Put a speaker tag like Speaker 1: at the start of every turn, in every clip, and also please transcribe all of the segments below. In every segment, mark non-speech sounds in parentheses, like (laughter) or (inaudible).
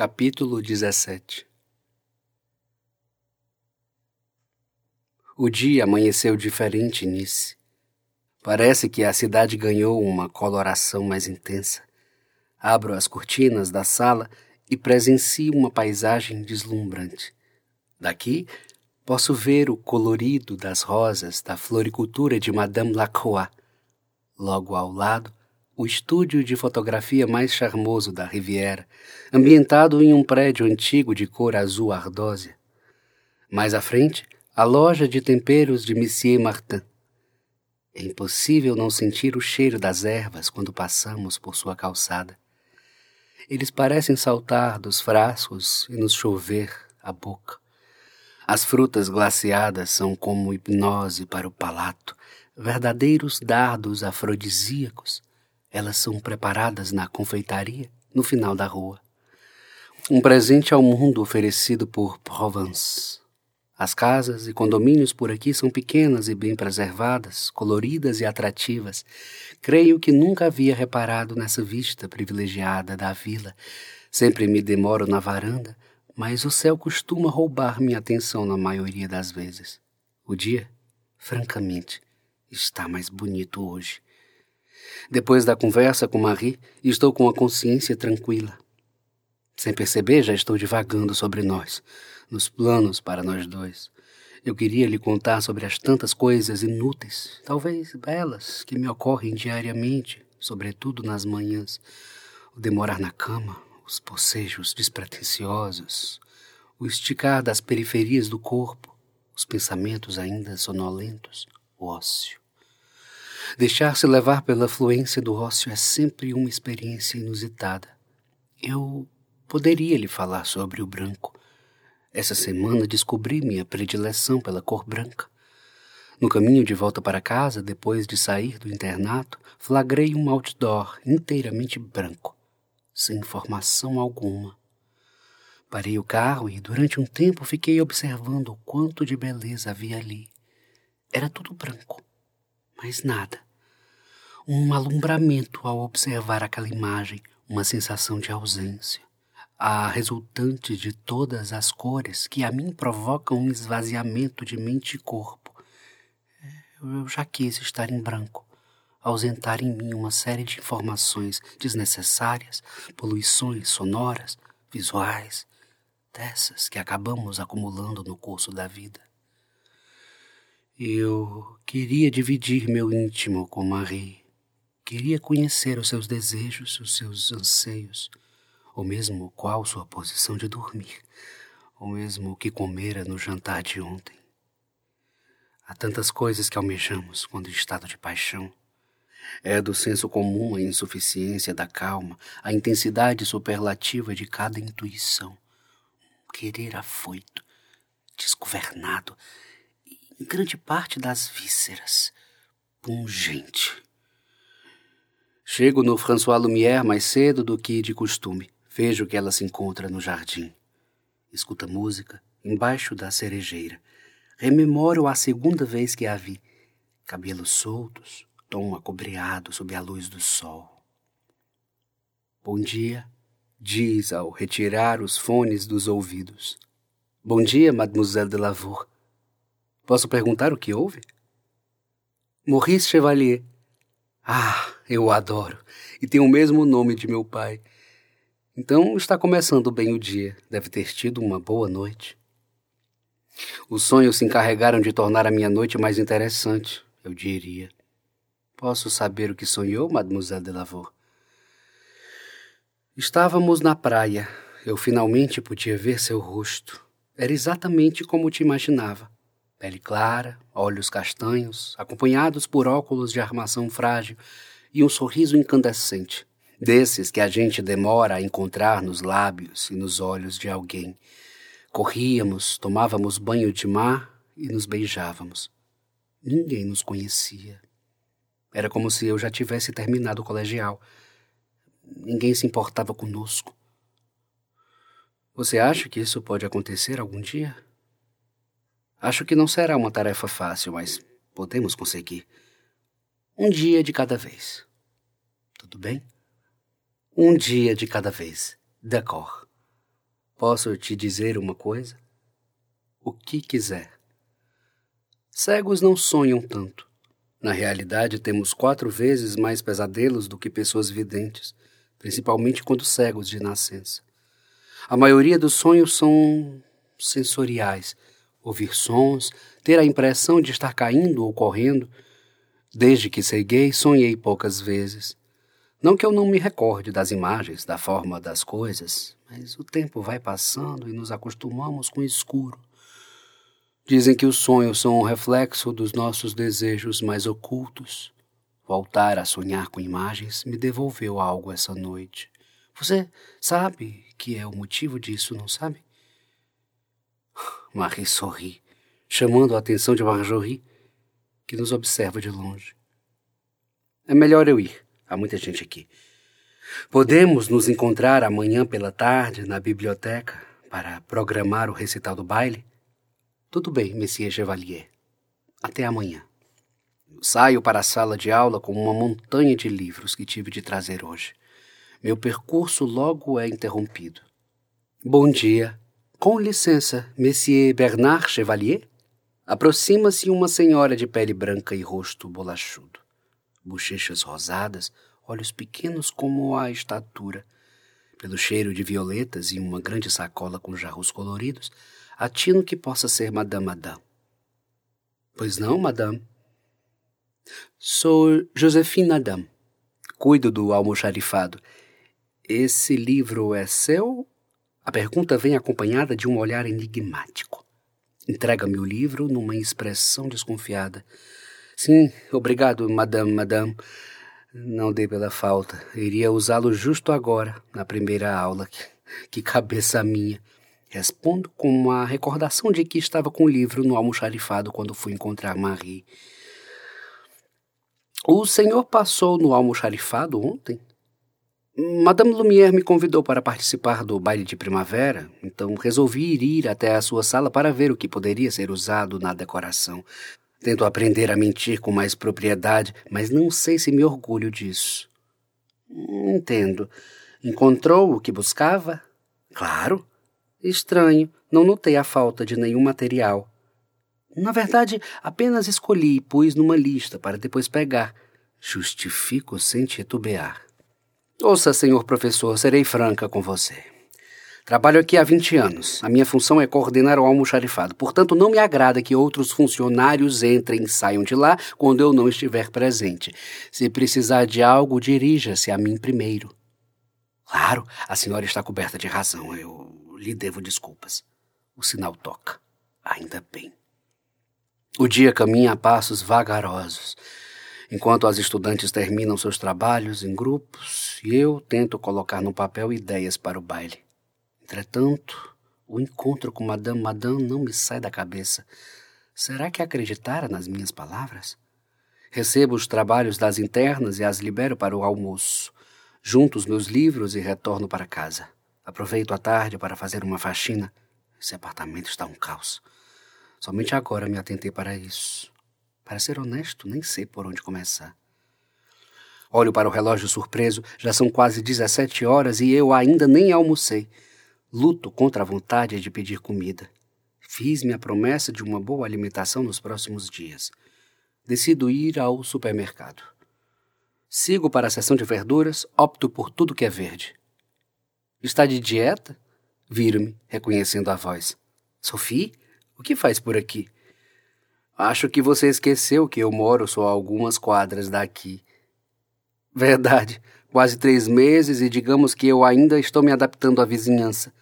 Speaker 1: Capítulo 17 O dia amanheceu diferente Nice. Parece que a cidade ganhou uma coloração mais intensa. Abro as cortinas da sala e presencio uma paisagem deslumbrante. Daqui, posso ver o colorido das rosas da floricultura de Madame Lacroix. Logo ao lado, o estúdio de fotografia mais charmoso da Riviera, ambientado em um prédio antigo de cor azul ardósia. Mais à frente, a loja de temperos de Monsieur Martin. É impossível não sentir o cheiro das ervas quando passamos por sua calçada. Eles parecem saltar dos frascos e nos chover a boca. As frutas glaciadas são como hipnose para o palato, verdadeiros dardos afrodisíacos elas são preparadas na confeitaria, no final da rua. Um presente ao mundo oferecido por Provence. As casas e condomínios por aqui são pequenas e bem preservadas, coloridas e atrativas. Creio que nunca havia reparado nessa vista privilegiada da vila. Sempre me demoro na varanda, mas o céu costuma roubar minha atenção na maioria das vezes. O dia, francamente, está mais bonito hoje. Depois da conversa com Marie, estou com a consciência tranquila. Sem perceber, já estou divagando sobre nós, nos planos para nós dois. Eu queria lhe contar sobre as tantas coisas inúteis, talvez belas, que me ocorrem diariamente, sobretudo nas manhãs. O demorar na cama, os bocejos despretensiosos, o esticar das periferias do corpo, os pensamentos ainda sonolentos, o ócio. Deixar-se levar pela fluência do ócio é sempre uma experiência inusitada. Eu poderia lhe falar sobre o branco. Essa semana descobri minha predileção pela cor branca. No caminho de volta para casa, depois de sair do internato, flagrei um outdoor inteiramente branco, sem informação alguma. Parei o carro e, durante um tempo, fiquei observando o quanto de beleza havia ali. Era tudo branco mais nada. Um alumbramento ao observar aquela imagem, uma sensação de ausência. A resultante de todas as cores que a mim provocam um esvaziamento de mente e corpo. Eu já quis estar em branco, ausentar em mim uma série de informações desnecessárias, poluições sonoras, visuais, dessas que acabamos acumulando no curso da vida. Eu queria dividir meu íntimo com Marie. Queria conhecer os seus desejos, os seus anseios, ou mesmo qual sua posição de dormir, ou mesmo o que comera no jantar de ontem. Há tantas coisas que almejamos quando em estado de paixão. É do senso comum a insuficiência da calma, a intensidade superlativa de cada intuição. Um querer afoito, desgovernado, em grande parte das vísceras, pungente. Chego no François Lumière mais cedo do que de costume. Vejo que ela se encontra no jardim. Escuta música embaixo da cerejeira. Rememoro a segunda vez que a vi. Cabelos soltos, tom acobreado sob a luz do sol. Bom dia, diz ao retirar os fones dos ouvidos. Bom dia, Mademoiselle de Lavour. Posso perguntar o que houve? Maurice Chevalier. Ah, eu o adoro. E tem o mesmo nome de meu pai. Então está começando bem o dia. Deve ter tido uma boa noite. Os sonhos se encarregaram de tornar a minha noite mais interessante, eu diria. Posso saber o que sonhou, Mademoiselle de Lavour? Estávamos na praia. Eu finalmente podia ver seu rosto. Era exatamente como te imaginava pele clara, olhos castanhos, acompanhados por óculos de armação frágil e um sorriso incandescente, desses que a gente demora a encontrar nos lábios e nos olhos de alguém. Corríamos, tomávamos banho de mar e nos beijávamos. Ninguém nos conhecia. Era como se eu já tivesse terminado o colegial. Ninguém se importava conosco. Você acha que isso pode acontecer algum dia? Acho que não será uma tarefa fácil, mas podemos conseguir. Um dia de cada vez. Tudo bem? Um dia de cada vez. D'accord. Posso te dizer uma coisa? O que quiser. Cegos não sonham tanto. Na realidade, temos quatro vezes mais pesadelos do que pessoas videntes, principalmente quando cegos de nascença. A maioria dos sonhos são sensoriais, ouvir sons, ter a impressão de estar caindo ou correndo. Desde que ceguei, sonhei poucas vezes. Não que eu não me recorde das imagens, da forma das coisas, mas o tempo vai passando e nos acostumamos com o escuro. Dizem que os sonhos são um reflexo dos nossos desejos mais ocultos. Voltar a sonhar com imagens me devolveu algo essa noite. Você sabe que é o motivo disso, não sabe? Marie sorri, chamando a atenção de Marjorie, que nos observa de longe. É melhor eu ir. Há muita gente aqui. Podemos nos encontrar amanhã pela tarde na biblioteca para programar o recital do baile? Tudo bem, Monsieur Chevalier. Até amanhã. Saio para a sala de aula com uma montanha de livros que tive de trazer hoje. Meu percurso logo é interrompido. Bom dia. Com licença, Monsieur Bernard Chevalier? Aproxima-se uma senhora de pele branca e rosto bolachudo. Bochechas rosadas, olhos pequenos como a estatura. Pelo cheiro de violetas e uma grande sacola com jarros coloridos, atino que possa ser Madame Madame. Pois não, Madame? Sou Josephine Adam. Cuido do almoxarifado. Esse livro é seu? A pergunta vem acompanhada de um olhar enigmático. Entrega-me o livro numa expressão desconfiada. Sim, obrigado, madame, madame. Não dei pela falta. Iria usá-lo justo agora, na primeira aula. Que, que cabeça minha. Respondo com uma recordação de que estava com o livro no almoxarifado quando fui encontrar Marie. O senhor passou no almoxarifado ontem? Madame Lumière me convidou para participar do baile de primavera, então resolvi ir até a sua sala para ver o que poderia ser usado na decoração. Tento aprender a mentir com mais propriedade, mas não sei se me orgulho disso. Entendo. Encontrou o que buscava? Claro. Estranho, não notei a falta de nenhum material. Na verdade, apenas escolhi e pus numa lista para depois pegar. Justifico sem titubear. Ouça, senhor professor, serei franca com você. Trabalho aqui há 20 anos. A minha função é coordenar o almoxarifado. Portanto, não me agrada que outros funcionários entrem e saiam de lá quando eu não estiver presente. Se precisar de algo, dirija-se a mim primeiro. Claro, a senhora está coberta de razão. Eu lhe devo desculpas. O sinal toca. Ainda bem. O dia caminha a passos vagarosos, enquanto as estudantes terminam seus trabalhos em grupos e eu tento colocar no papel ideias para o baile. Entretanto, o encontro com Madame Madame não me sai da cabeça. Será que acreditara nas minhas palavras? Recebo os trabalhos das internas e as libero para o almoço. Junto os meus livros e retorno para casa. Aproveito a tarde para fazer uma faxina. Esse apartamento está um caos. Somente agora me atentei para isso. Para ser honesto, nem sei por onde começar. Olho para o relógio surpreso, já são quase 17 horas e eu ainda nem almocei. Luto contra a vontade de pedir comida. Fiz-me a promessa de uma boa alimentação nos próximos dias. Decido ir ao supermercado. Sigo para a seção de verduras, opto por tudo que é verde. Está de dieta? Viro-me, reconhecendo a voz. Sophie, o que faz por aqui? Acho que você esqueceu que eu moro só algumas quadras daqui. Verdade, quase três meses e digamos que eu ainda estou me adaptando à vizinhança.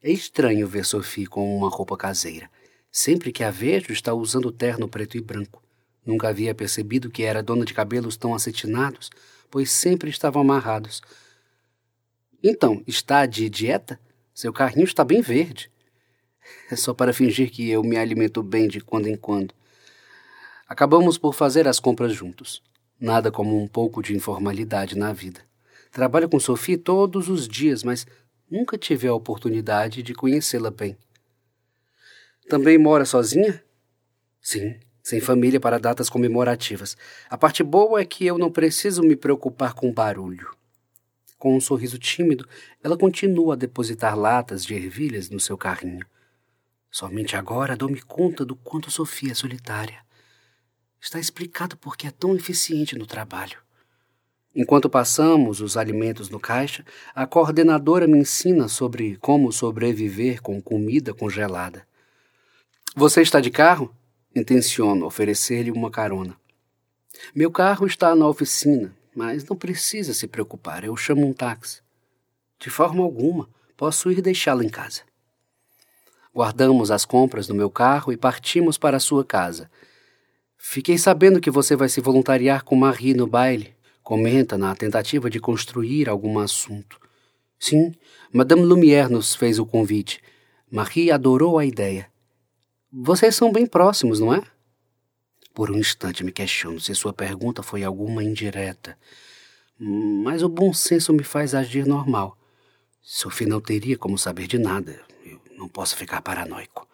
Speaker 1: É estranho ver Sophie com uma roupa caseira. Sempre que a vejo, está usando terno preto e branco. Nunca havia percebido que era dona de cabelos tão acetinados, pois sempre estavam amarrados. Então, está de dieta? Seu carrinho está bem verde. É só para fingir que eu me alimento bem de quando em quando. Acabamos por fazer as compras juntos. Nada como um pouco de informalidade na vida. Trabalho com Sophie todos os dias, mas nunca tive a oportunidade de conhecê-la bem. Também mora sozinha? Sim, sem família para datas comemorativas. A parte boa é que eu não preciso me preocupar com barulho. Com um sorriso tímido, ela continua a depositar latas de ervilhas no seu carrinho. Somente agora dou-me conta do quanto Sofia é solitária. Está explicado por que é tão eficiente no trabalho. Enquanto passamos os alimentos no caixa, a coordenadora me ensina sobre como sobreviver com comida congelada. Você está de carro? Intenciono oferecer-lhe uma carona. Meu carro está na oficina, mas não precisa se preocupar, eu chamo um táxi. De forma alguma, posso ir deixá-lo em casa. Guardamos as compras no meu carro e partimos para sua casa. Fiquei sabendo que você vai se voluntariar com Marie no baile, comenta na tentativa de construir algum assunto. Sim, Madame Lumière nos fez o convite. Marie adorou a ideia. Vocês são bem próximos, não é? Por um instante me questiono se sua pergunta foi alguma indireta. Mas o bom senso me faz agir normal. Sophie não teria como saber de nada. Eu não posso ficar paranoico.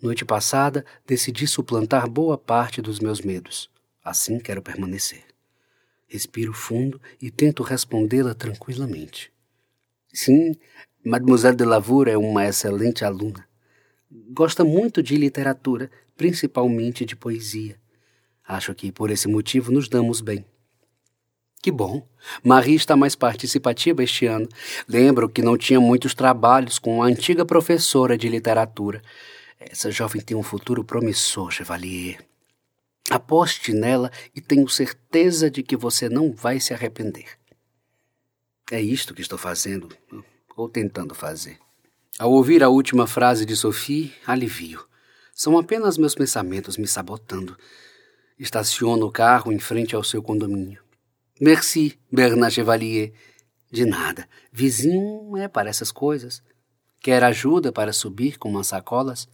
Speaker 1: Noite passada, decidi suplantar boa parte dos meus medos. Assim quero permanecer. Respiro fundo e tento respondê-la tranquilamente. Sim, Mademoiselle de Lavour é uma excelente aluna. Gosta muito de literatura, principalmente de poesia. Acho que por esse motivo nos damos bem. Que bom. Marie está mais participativa este ano. Lembro que não tinha muitos trabalhos com a antiga professora de literatura. Essa jovem tem um futuro promissor, Chevalier. Aposte nela e tenho certeza de que você não vai se arrepender. É isto que estou fazendo, ou tentando fazer. Ao ouvir a última frase de Sophie, alivio. São apenas meus pensamentos me sabotando. Estaciono o carro em frente ao seu condomínio. Merci, Bernard Chevalier. De nada. Vizinho é para essas coisas. Quer ajuda para subir com umas sacolas?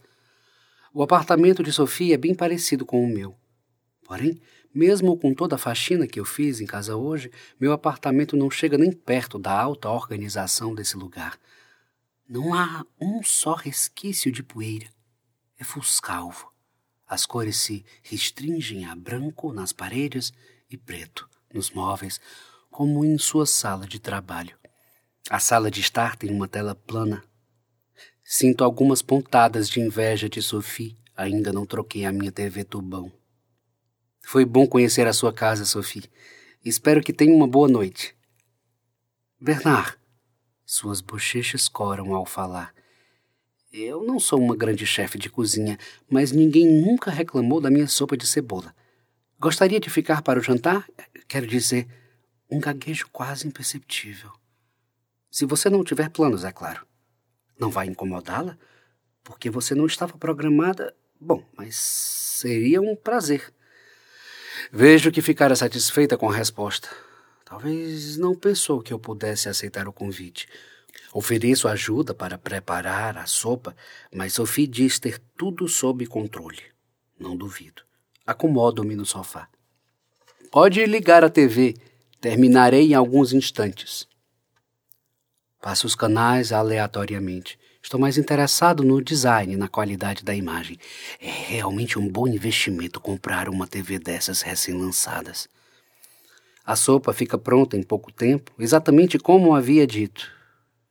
Speaker 1: O apartamento de Sofia é bem parecido com o meu. Porém, mesmo com toda a faxina que eu fiz em casa hoje, meu apartamento não chega nem perto da alta organização desse lugar. Não há um só resquício de poeira é fuscalvo. As cores se restringem a branco nas paredes e preto nos móveis, como em sua sala de trabalho. A sala de estar tem uma tela plana. Sinto algumas pontadas de inveja de Sophie. Ainda não troquei a minha TV tubão. Foi bom conhecer a sua casa, Sophie. Espero que tenha uma boa noite. Bernard. Suas bochechas coram ao falar. Eu não sou uma grande chefe de cozinha, mas ninguém nunca reclamou da minha sopa de cebola. Gostaria de ficar para o jantar? Quero dizer, um gaguejo quase imperceptível. Se você não tiver planos, é claro. Não vai incomodá-la? Porque você não estava programada. Bom, mas seria um prazer. Vejo que ficara satisfeita com a resposta. Talvez não pensou que eu pudesse aceitar o convite. Ofereço ajuda para preparar a sopa, mas Sophie diz ter tudo sob controle. Não duvido. Acomodo-me no sofá. Pode ligar a TV. Terminarei em alguns instantes. Passo os canais aleatoriamente. Estou mais interessado no design, na qualidade da imagem. É realmente um bom investimento comprar uma TV dessas recém-lançadas. A sopa fica pronta em pouco tempo, exatamente como havia dito.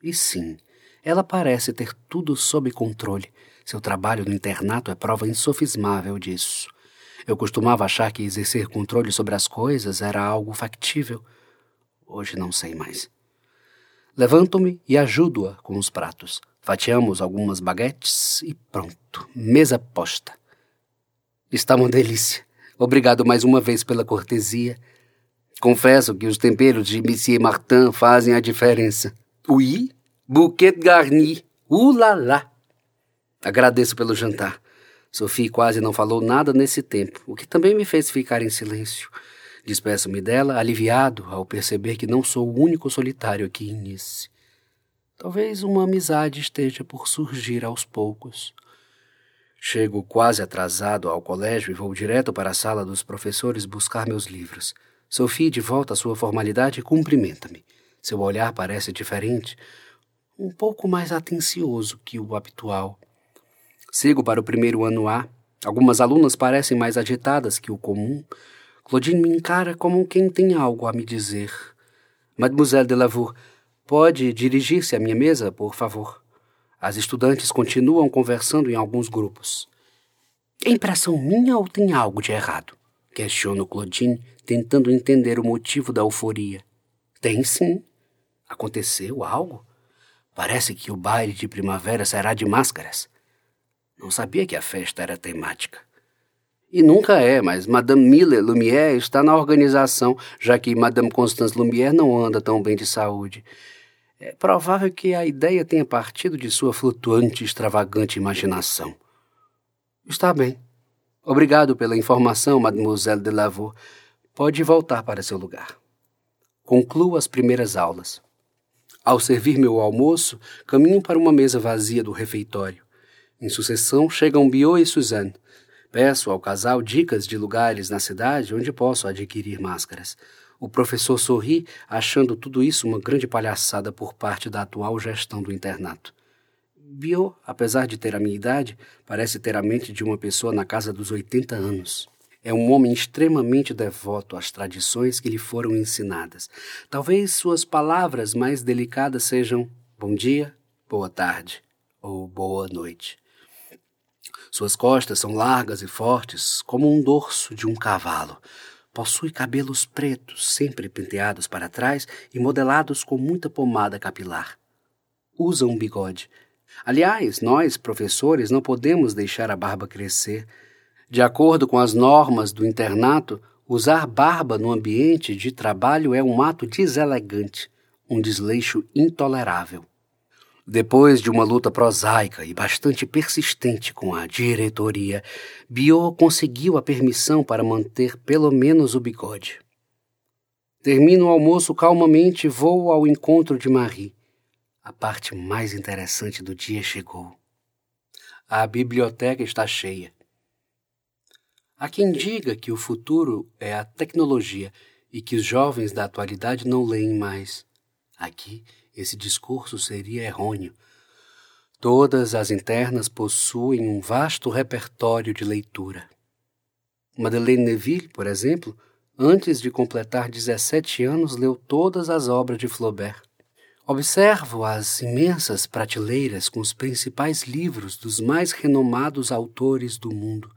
Speaker 1: E sim, ela parece ter tudo sob controle. Seu trabalho no internato é prova insofismável disso. Eu costumava achar que exercer controle sobre as coisas era algo factível. Hoje não sei mais. Levanto-me e ajudo-a com os pratos. Fatiamos algumas baguetes e pronto. Mesa posta. Está uma delícia. Obrigado mais uma vez pela cortesia. Confesso que os temperos de Monsieur Martin fazem a diferença. Oui, bouquet garni. Ulala! Agradeço pelo jantar. Sophie quase não falou nada nesse tempo, o que também me fez ficar em silêncio. Despeço-me dela, aliviado ao perceber que não sou o único solitário aqui em Nice. Talvez uma amizade esteja por surgir aos poucos. Chego quase atrasado ao colégio e vou direto para a sala dos professores buscar meus livros. Sophie, de volta à sua formalidade, cumprimenta-me. Seu olhar parece diferente, um pouco mais atencioso que o habitual. Sigo para o primeiro ano A. Algumas alunas parecem mais agitadas que o comum. Claudine me encara como quem tem algo a me dizer. Mademoiselle de Lavour, pode dirigir-se à minha mesa, por favor? As estudantes continuam conversando em alguns grupos. É impressão minha ou tem algo de errado? Questiono Claudine, tentando entender o motivo da euforia. Tem sim. Aconteceu algo? Parece que o baile de primavera será de máscaras. Não sabia que a festa era temática. E nunca é, mas Madame Miller Lumière está na organização, já que Madame Constance Lumière não anda tão bem de saúde. É provável que a ideia tenha partido de sua flutuante e extravagante imaginação. Está bem. Obrigado pela informação, Mademoiselle de Lavour. Pode voltar para seu lugar. Concluo as primeiras aulas. Ao servir meu almoço, caminho para uma mesa vazia do refeitório. Em sucessão, chegam Biot e Suzanne. Peço ao casal dicas de lugares na cidade onde posso adquirir máscaras. O professor sorri, achando tudo isso uma grande palhaçada por parte da atual gestão do internato. Biot, apesar de ter a minha idade, parece ter a mente de uma pessoa na casa dos 80 anos. É um homem extremamente devoto às tradições que lhe foram ensinadas. Talvez suas palavras mais delicadas sejam bom dia, boa tarde ou boa noite. Suas costas são largas e fortes, como um dorso de um cavalo. Possui cabelos pretos, sempre penteados para trás e modelados com muita pomada capilar. Usa um bigode. Aliás, nós, professores, não podemos deixar a barba crescer. De acordo com as normas do internato, usar barba no ambiente de trabalho é um ato deselegante, um desleixo intolerável. Depois de uma luta prosaica e bastante persistente com a diretoria, Biot conseguiu a permissão para manter pelo menos o bigode. Termino o almoço calmamente e vou ao encontro de Marie. A parte mais interessante do dia chegou. A biblioteca está cheia. Há quem diga que o futuro é a tecnologia e que os jovens da atualidade não leem mais. Aqui, esse discurso seria errôneo. Todas as internas possuem um vasto repertório de leitura. Madeleine Neville, por exemplo, antes de completar 17 anos, leu todas as obras de Flaubert. Observo as imensas prateleiras com os principais livros dos mais renomados autores do mundo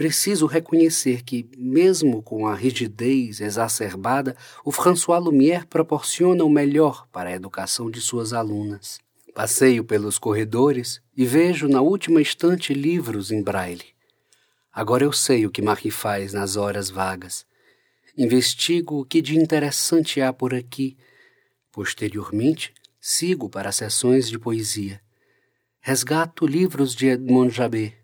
Speaker 1: preciso reconhecer que, mesmo com a rigidez exacerbada, o François Lumière proporciona o melhor para a educação de suas alunas. Passeio pelos corredores e vejo na última estante livros em braille. Agora eu sei o que Marie faz nas horas vagas. Investigo o que de interessante há por aqui. Posteriormente, sigo para sessões de poesia. Resgato livros de Edmond Jabet.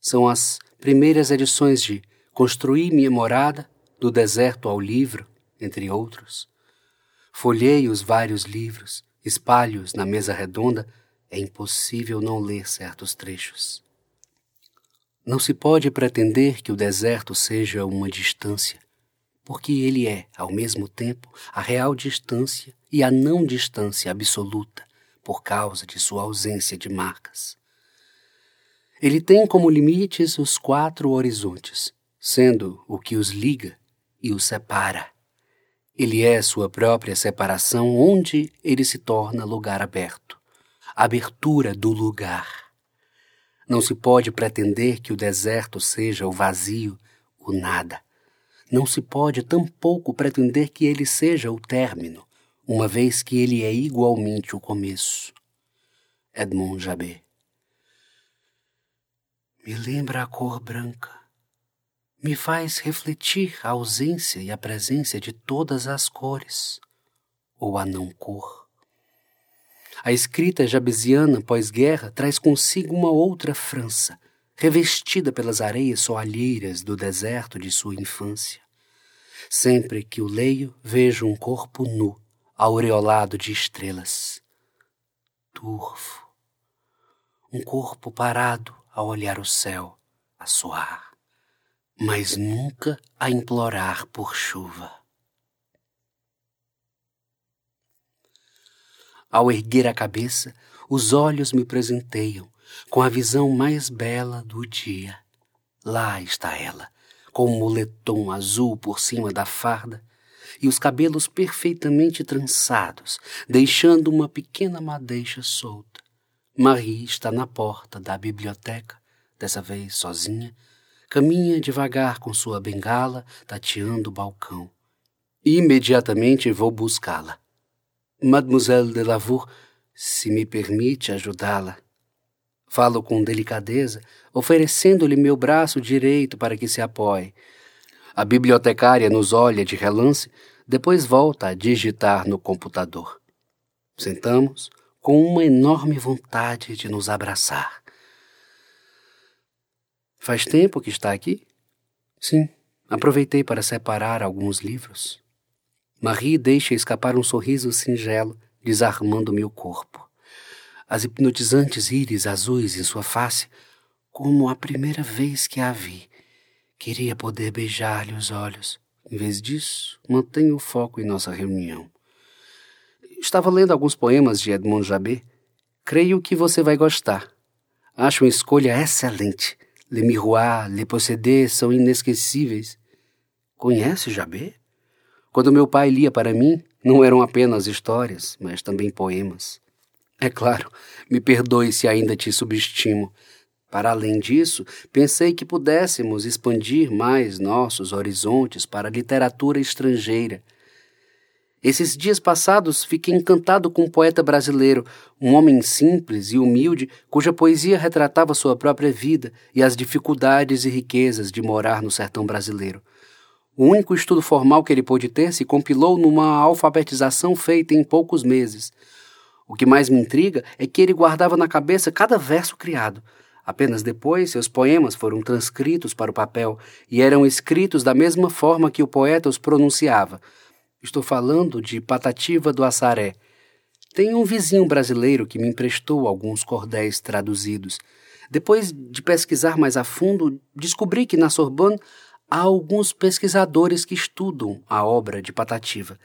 Speaker 1: São as primeiras edições de Construí Minha Morada, Do Deserto ao Livro, entre outros. Folhei os vários livros, espalho-os na mesa redonda, é impossível não ler certos trechos. Não se pode pretender que o deserto seja uma distância, porque ele é, ao mesmo tempo, a real distância e a não distância absoluta, por causa de sua ausência de marcas. Ele tem como limites os quatro horizontes, sendo o que os liga e os separa. Ele é sua própria separação, onde ele se torna lugar aberto, abertura do lugar. Não se pode pretender que o deserto seja o vazio, o nada. Não se pode tampouco pretender que ele seja o término, uma vez que ele é igualmente o começo. Edmond Jabet me lembra a cor branca. Me faz refletir a ausência e a presença de todas as cores, ou a não cor. A escrita jabesiana pós-guerra traz consigo uma outra França, revestida pelas areias soalheiras do deserto de sua infância. Sempre que o leio, vejo um corpo nu, aureolado de estrelas. Turvo. Um corpo parado, a olhar o céu, a soar, mas nunca a implorar por chuva. Ao erguer a cabeça, os olhos me presenteiam com a visão mais bela do dia. Lá está ela, com um moletom azul por cima da farda, e os cabelos perfeitamente trançados, deixando uma pequena madeixa solta. Marie está na porta da biblioteca, dessa vez sozinha, caminha devagar com sua bengala, tateando o balcão. Imediatamente vou buscá-la. Mademoiselle de Lavour, se me permite ajudá-la. Falo com delicadeza, oferecendo-lhe meu braço direito para que se apoie. A bibliotecária nos olha de relance, depois volta a digitar no computador. Sentamos com uma enorme vontade de nos abraçar. Faz tempo que está aqui? Sim, aproveitei para separar alguns livros. Marie deixa escapar um sorriso singelo, desarmando meu corpo. As hipnotizantes íris azuis em sua face, como a primeira vez que a vi. Queria poder beijar-lhe os olhos. Em vez disso, mantenho o foco em nossa reunião. Estava lendo alguns poemas de Edmond Jabé. Creio que você vai gostar. Acho uma escolha excelente. Le Miroir, Le Possédé são inesquecíveis. Conhece Jabé? Quando meu pai lia para mim, não eram apenas histórias, mas também poemas. É claro, me perdoe se ainda te subestimo. Para além disso, pensei que pudéssemos expandir mais nossos horizontes para a literatura estrangeira esses dias passados fiquei encantado com um poeta brasileiro, um homem simples e humilde, cuja poesia retratava sua própria vida e as dificuldades e riquezas de morar no sertão brasileiro. O único estudo formal que ele pôde ter se compilou numa alfabetização feita em poucos meses. O que mais me intriga é que ele guardava na cabeça cada verso criado. Apenas depois, seus poemas foram transcritos para o papel e eram escritos da mesma forma que o poeta os pronunciava. Estou falando de Patativa do Assaré. Tenho um vizinho brasileiro que me emprestou alguns cordéis traduzidos. Depois de pesquisar mais a fundo, descobri que na Sorbonne há alguns pesquisadores que estudam a obra de Patativa.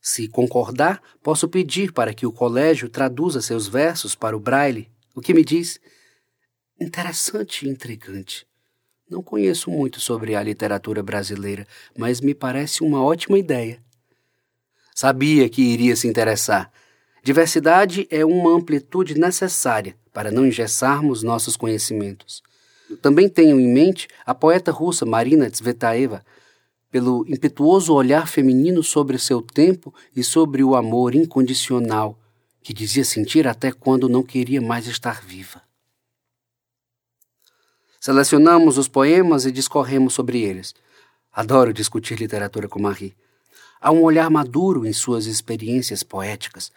Speaker 1: Se concordar, posso pedir para que o colégio traduza seus versos para o braille. O que me diz? Interessante e intrigante. Não conheço muito sobre a literatura brasileira, mas me parece uma ótima ideia. Sabia que iria se interessar. Diversidade é uma amplitude necessária para não engessarmos nossos conhecimentos. Também tenho em mente a poeta russa Marina Tsvetaeva, pelo impetuoso olhar feminino sobre seu tempo e sobre o amor incondicional que dizia sentir até quando não queria mais estar viva. Selecionamos os poemas e discorremos sobre eles. Adoro discutir literatura com Marie. Há um olhar maduro em suas experiências poéticas.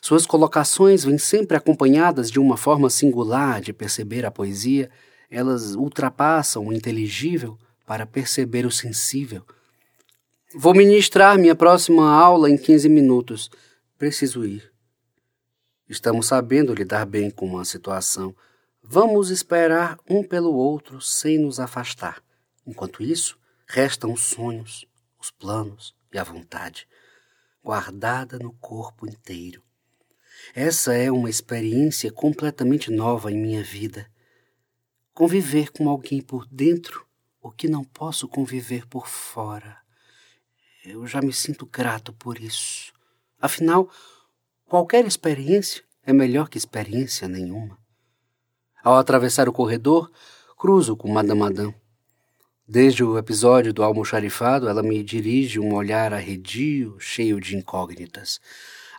Speaker 1: Suas colocações vêm sempre acompanhadas de uma forma singular de perceber a poesia. Elas ultrapassam o inteligível para perceber o sensível. Vou ministrar minha próxima aula em 15 minutos. Preciso ir. Estamos sabendo lidar bem com a situação. Vamos esperar um pelo outro sem nos afastar. Enquanto isso, restam os sonhos, os planos, e a vontade, guardada no corpo inteiro. Essa é uma experiência completamente nova em minha vida. Conviver com alguém por dentro, o que não posso conviver por fora. Eu já me sinto grato por isso. Afinal, qualquer experiência é melhor que experiência nenhuma. Ao atravessar o corredor, cruzo com Madame Madame. Desde o episódio do almoxarifado, ela me dirige um olhar arredio, cheio de incógnitas.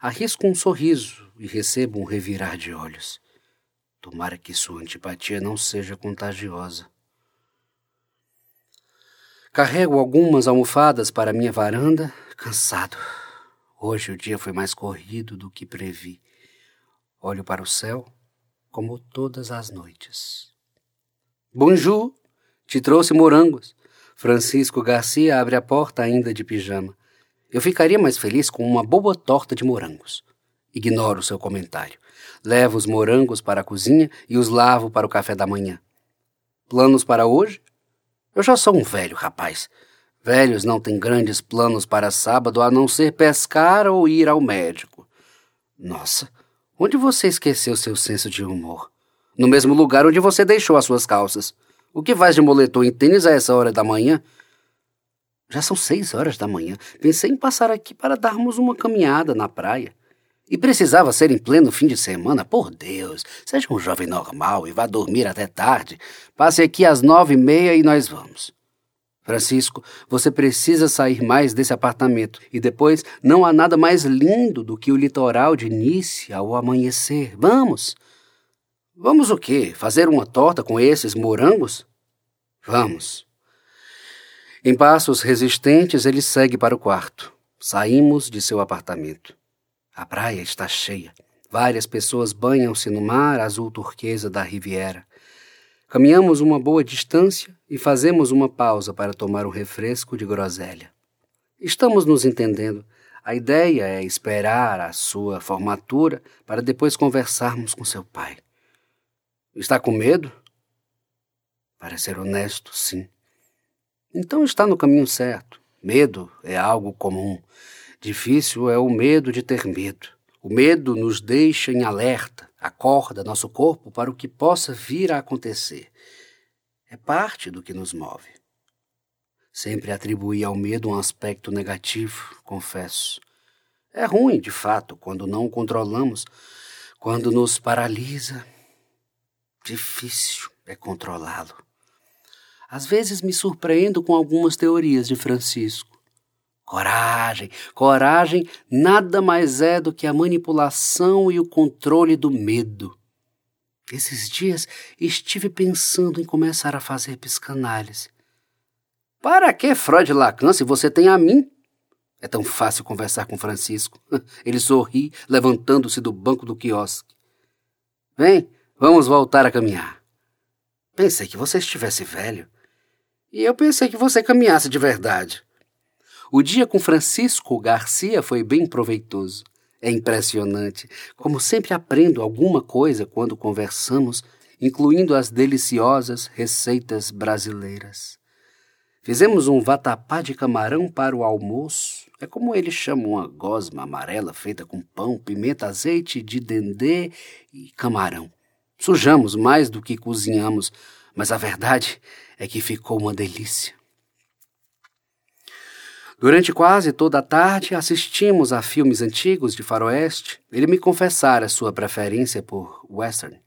Speaker 1: Arrisco um sorriso e recebo um revirar de olhos. Tomara que sua antipatia não seja contagiosa. Carrego algumas almofadas para minha varanda, cansado. Hoje o dia foi mais corrido do que previ. Olho para o céu, como todas as noites. Bonjour! Te trouxe morangos. Francisco Garcia abre a porta ainda de pijama. Eu ficaria mais feliz com uma boa torta de morangos. Ignoro seu comentário. Levo os morangos para a cozinha e os lavo para o café da manhã. Planos para hoje? Eu já sou um velho rapaz. Velhos não têm grandes planos para sábado a não ser pescar ou ir ao médico. Nossa, onde você esqueceu seu senso de humor? No mesmo lugar onde você deixou as suas calças. O que faz de moletom e tênis a essa hora da manhã? Já são seis horas da manhã. Pensei em passar aqui para darmos uma caminhada na praia. E precisava ser em pleno fim de semana. Por Deus, seja um jovem normal e vá dormir até tarde. Passe aqui às nove e meia e nós vamos. Francisco, você precisa sair mais desse apartamento. E depois, não há nada mais lindo do que o litoral de Nice ao amanhecer. Vamos! Vamos o quê? Fazer uma torta com esses morangos? Vamos. Em passos resistentes, ele segue para o quarto. Saímos de seu apartamento. A praia está cheia. Várias pessoas banham-se no mar azul turquesa da Riviera. Caminhamos uma boa distância e fazemos uma pausa para tomar um refresco de groselha. Estamos nos entendendo. A ideia é esperar a sua formatura para depois conversarmos com seu pai. Está com medo? Para ser honesto, sim. Então está no caminho certo. Medo é algo comum. Difícil é o medo de ter medo. O medo nos deixa em alerta, acorda nosso corpo para o que possa vir a acontecer. É parte do que nos move. Sempre atribuí ao medo um aspecto negativo, confesso. É ruim, de fato, quando não o controlamos, quando nos paralisa. Difícil é controlá-lo. Às vezes me surpreendo com algumas teorias de Francisco. Coragem, coragem nada mais é do que a manipulação e o controle do medo. Esses dias estive pensando em começar a fazer psicanálise. Para que Freud Lacan se você tem a mim? É tão fácil conversar com Francisco. (laughs) Ele sorri, levantando-se do banco do quiosque. Vem, vamos voltar a caminhar. Pensei que você estivesse velho. E eu pensei que você caminhasse de verdade. O dia com Francisco Garcia foi bem proveitoso. É impressionante. Como sempre aprendo alguma coisa quando conversamos, incluindo as deliciosas receitas brasileiras. Fizemos um vatapá de camarão para o almoço. É como eles chamam uma gosma amarela feita com pão, pimenta, azeite de dendê e camarão. Sujamos mais do que cozinhamos, mas a verdade é que ficou uma delícia. Durante quase toda a tarde assistimos a filmes antigos de faroeste. Ele me confessara sua preferência por western.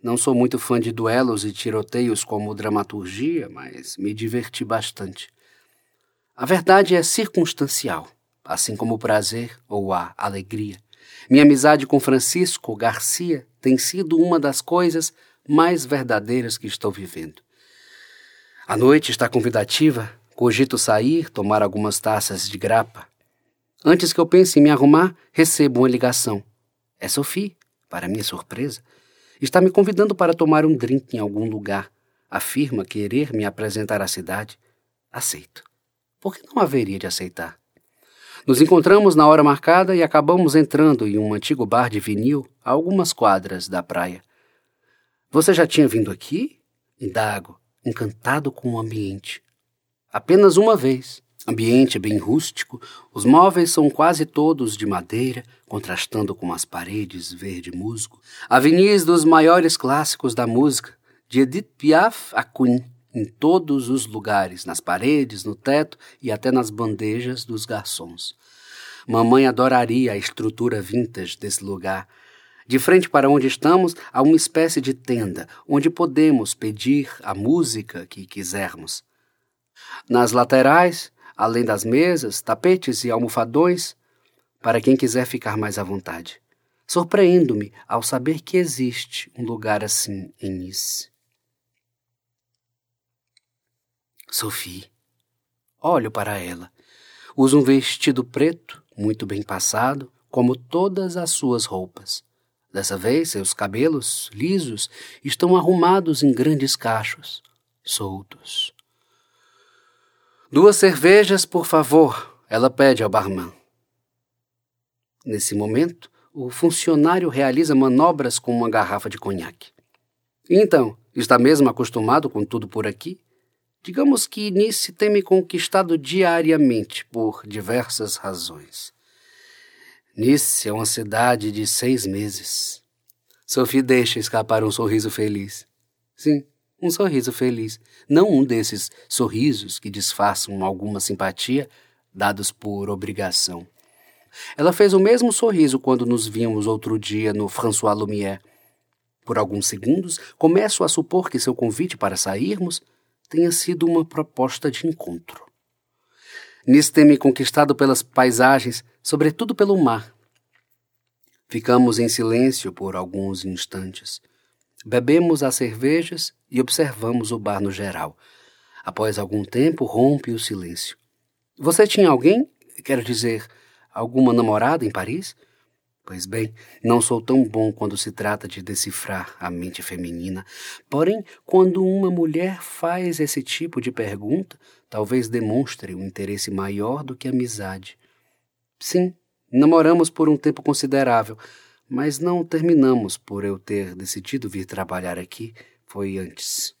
Speaker 1: Não sou muito fã de duelos e tiroteios como dramaturgia, mas me diverti bastante. A verdade é circunstancial, assim como o prazer ou a alegria. Minha amizade com Francisco Garcia tem sido uma das coisas mais verdadeiras que estou vivendo. A noite está convidativa Cogito sair, tomar algumas taças de grapa. Antes que eu pense em me arrumar, recebo uma ligação. É Sophie, para minha surpresa. Está me convidando para tomar um drink em algum lugar. Afirma querer me apresentar à cidade. Aceito. Por que não haveria de aceitar? Nos encontramos na hora marcada e acabamos entrando em um antigo bar de vinil a algumas quadras da praia. Você já tinha vindo aqui? Indago, encantado com o ambiente. Apenas uma vez. Ambiente bem rústico, os móveis são quase todos de madeira, contrastando com as paredes verde musgo. Avenidas dos maiores clássicos da música, de Edith Piaf a Queen, em todos os lugares, nas paredes, no teto e até nas bandejas dos garçons. Mamãe adoraria a estrutura vintage desse lugar. De frente para onde estamos, há uma espécie de tenda, onde podemos pedir a música que quisermos. Nas laterais, além das mesas, tapetes e almofadões, para quem quiser ficar mais à vontade. Surpreendo-me ao saber que existe um lugar assim em Nice. Sophie. Olho para ela. Usa um vestido preto, muito bem passado, como todas as suas roupas. Dessa vez, seus cabelos, lisos, estão arrumados em grandes cachos, soltos. Duas cervejas, por favor, ela pede ao barman. Nesse momento, o funcionário realiza manobras com uma garrafa de conhaque. Então, está mesmo acostumado com tudo por aqui? Digamos que Nice tem me conquistado diariamente por diversas razões. Nice é uma cidade de seis meses. Sophie deixa escapar um sorriso feliz. Sim, Um sorriso feliz, não um desses sorrisos que disfarçam alguma simpatia dados por obrigação. Ela fez o mesmo sorriso quando nos vimos outro dia no François Lumière. Por alguns segundos, começo a supor que seu convite para sairmos tenha sido uma proposta de encontro. Nisso tem me conquistado pelas paisagens, sobretudo pelo mar. Ficamos em silêncio por alguns instantes. Bebemos as cervejas e observamos o bar no geral. Após algum tempo, rompe o silêncio. Você tinha alguém? Quero dizer, alguma namorada em Paris? Pois bem, não sou tão bom quando se trata de decifrar a mente feminina. Porém, quando uma mulher faz esse tipo de pergunta, talvez demonstre um interesse maior do que amizade. Sim, namoramos por um tempo considerável, mas não terminamos por eu ter decidido vir trabalhar aqui. Foi antes.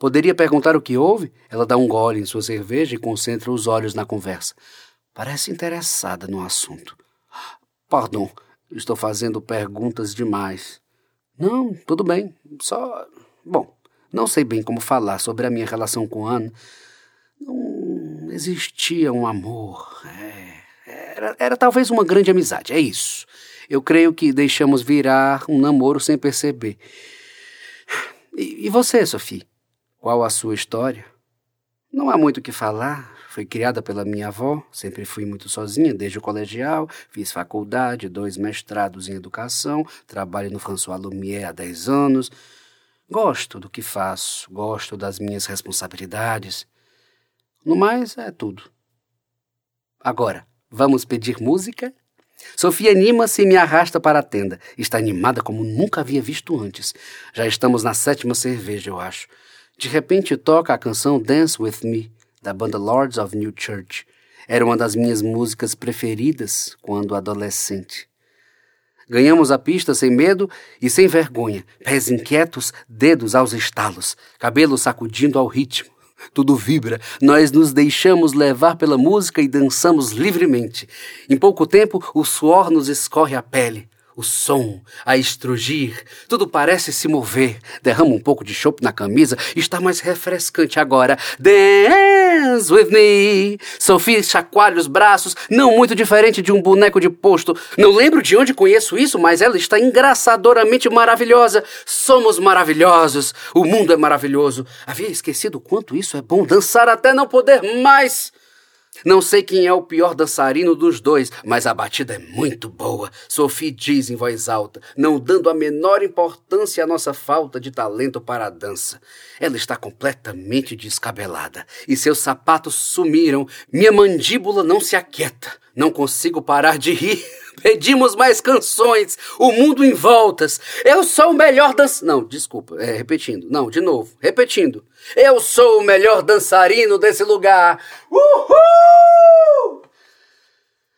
Speaker 1: Poderia perguntar o que houve? Ela dá um gole em sua cerveja e concentra os olhos na conversa. Parece interessada no assunto. Pardon, Estou fazendo perguntas demais. Não, tudo bem. Só. Bom, não sei bem como falar sobre a minha relação com Anne. Não existia um amor. É, era, era talvez uma grande amizade, é isso. Eu creio que deixamos virar um namoro sem perceber. E, e você, Sophie? Qual a sua história? Não há muito o que falar. Fui criada pela minha avó, sempre fui muito sozinha desde o colegial, fiz faculdade, dois mestrados em educação, trabalho no François Lumière há 10 anos. Gosto do que faço, gosto das minhas responsabilidades. No mais, é tudo. Agora, vamos pedir música? Sofia anima-se e me arrasta para a tenda. Está animada como nunca havia visto antes. Já estamos na sétima cerveja, eu acho. De repente toca a canção Dance With Me da banda Lords of New Church. Era uma das minhas músicas preferidas quando adolescente. Ganhamos a pista sem medo e sem vergonha, pés inquietos, dedos aos estalos, cabelo sacudindo ao ritmo. Tudo vibra, nós nos deixamos levar pela música e dançamos livremente. Em pouco tempo, o suor nos escorre a pele o som, a estrugir, tudo parece se mover. Derrama um pouco de chope na camisa, está mais refrescante agora. With me. Sophie chacoalha os braços, não muito diferente de um boneco de posto. Não lembro de onde conheço isso, mas ela está engraçadoramente maravilhosa. Somos maravilhosos. O mundo é maravilhoso. Havia esquecido quanto isso é bom dançar até não poder mais. Não sei quem é o pior dançarino dos dois, mas a batida é muito boa. Sophie diz em voz alta, não dando a menor importância à nossa falta de talento para a dança. Ela está completamente descabelada e seus sapatos sumiram. Minha mandíbula não se aquieta. Não consigo parar de rir. (laughs) Pedimos mais canções, o mundo em voltas. Eu sou o melhor dançarino. Não, desculpa, é, repetindo. Não, de novo, repetindo. Eu sou o melhor dançarino desse lugar. Uhul!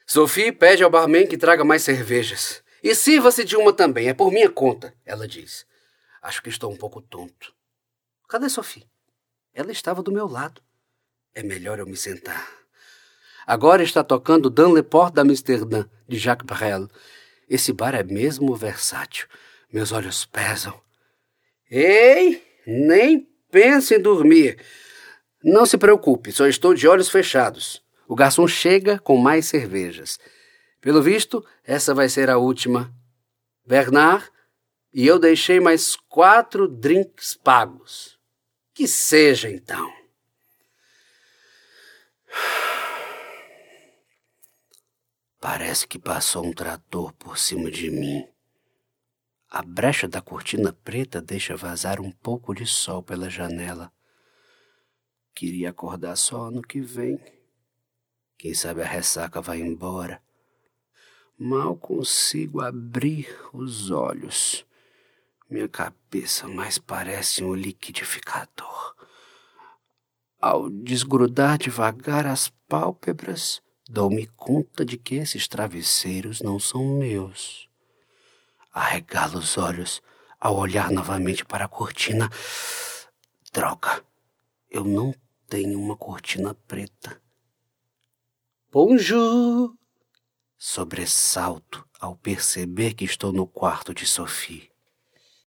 Speaker 1: Sophie pede ao barman que traga mais cervejas. E sirva-se de uma também, é por minha conta, ela diz. Acho que estou um pouco tonto. Cadê Sophie? Ela estava do meu lado. É melhor eu me sentar. Agora está tocando Dan Leport d'Amsterdã, de Jacques Brel. Esse bar é mesmo versátil. Meus olhos pesam. Ei, nem pense em dormir. Não se preocupe, só estou de olhos fechados. O garçom chega com mais cervejas. Pelo visto, essa vai ser a última. Bernard, e eu deixei mais quatro drinks pagos. Que seja então. Parece que passou um trator por cima de mim. A brecha da cortina preta deixa vazar um pouco de sol pela janela. Queria acordar só ano que vem. Quem sabe a ressaca vai embora. Mal consigo abrir os olhos. Minha cabeça mais parece um liquidificador. Ao desgrudar devagar as pálpebras, Dou-me conta de que esses travesseiros não são meus. Arregalo os olhos ao olhar novamente para a cortina. Droga, eu não tenho uma cortina preta. Bonjour! Sobressalto ao perceber que estou no quarto de Sophie.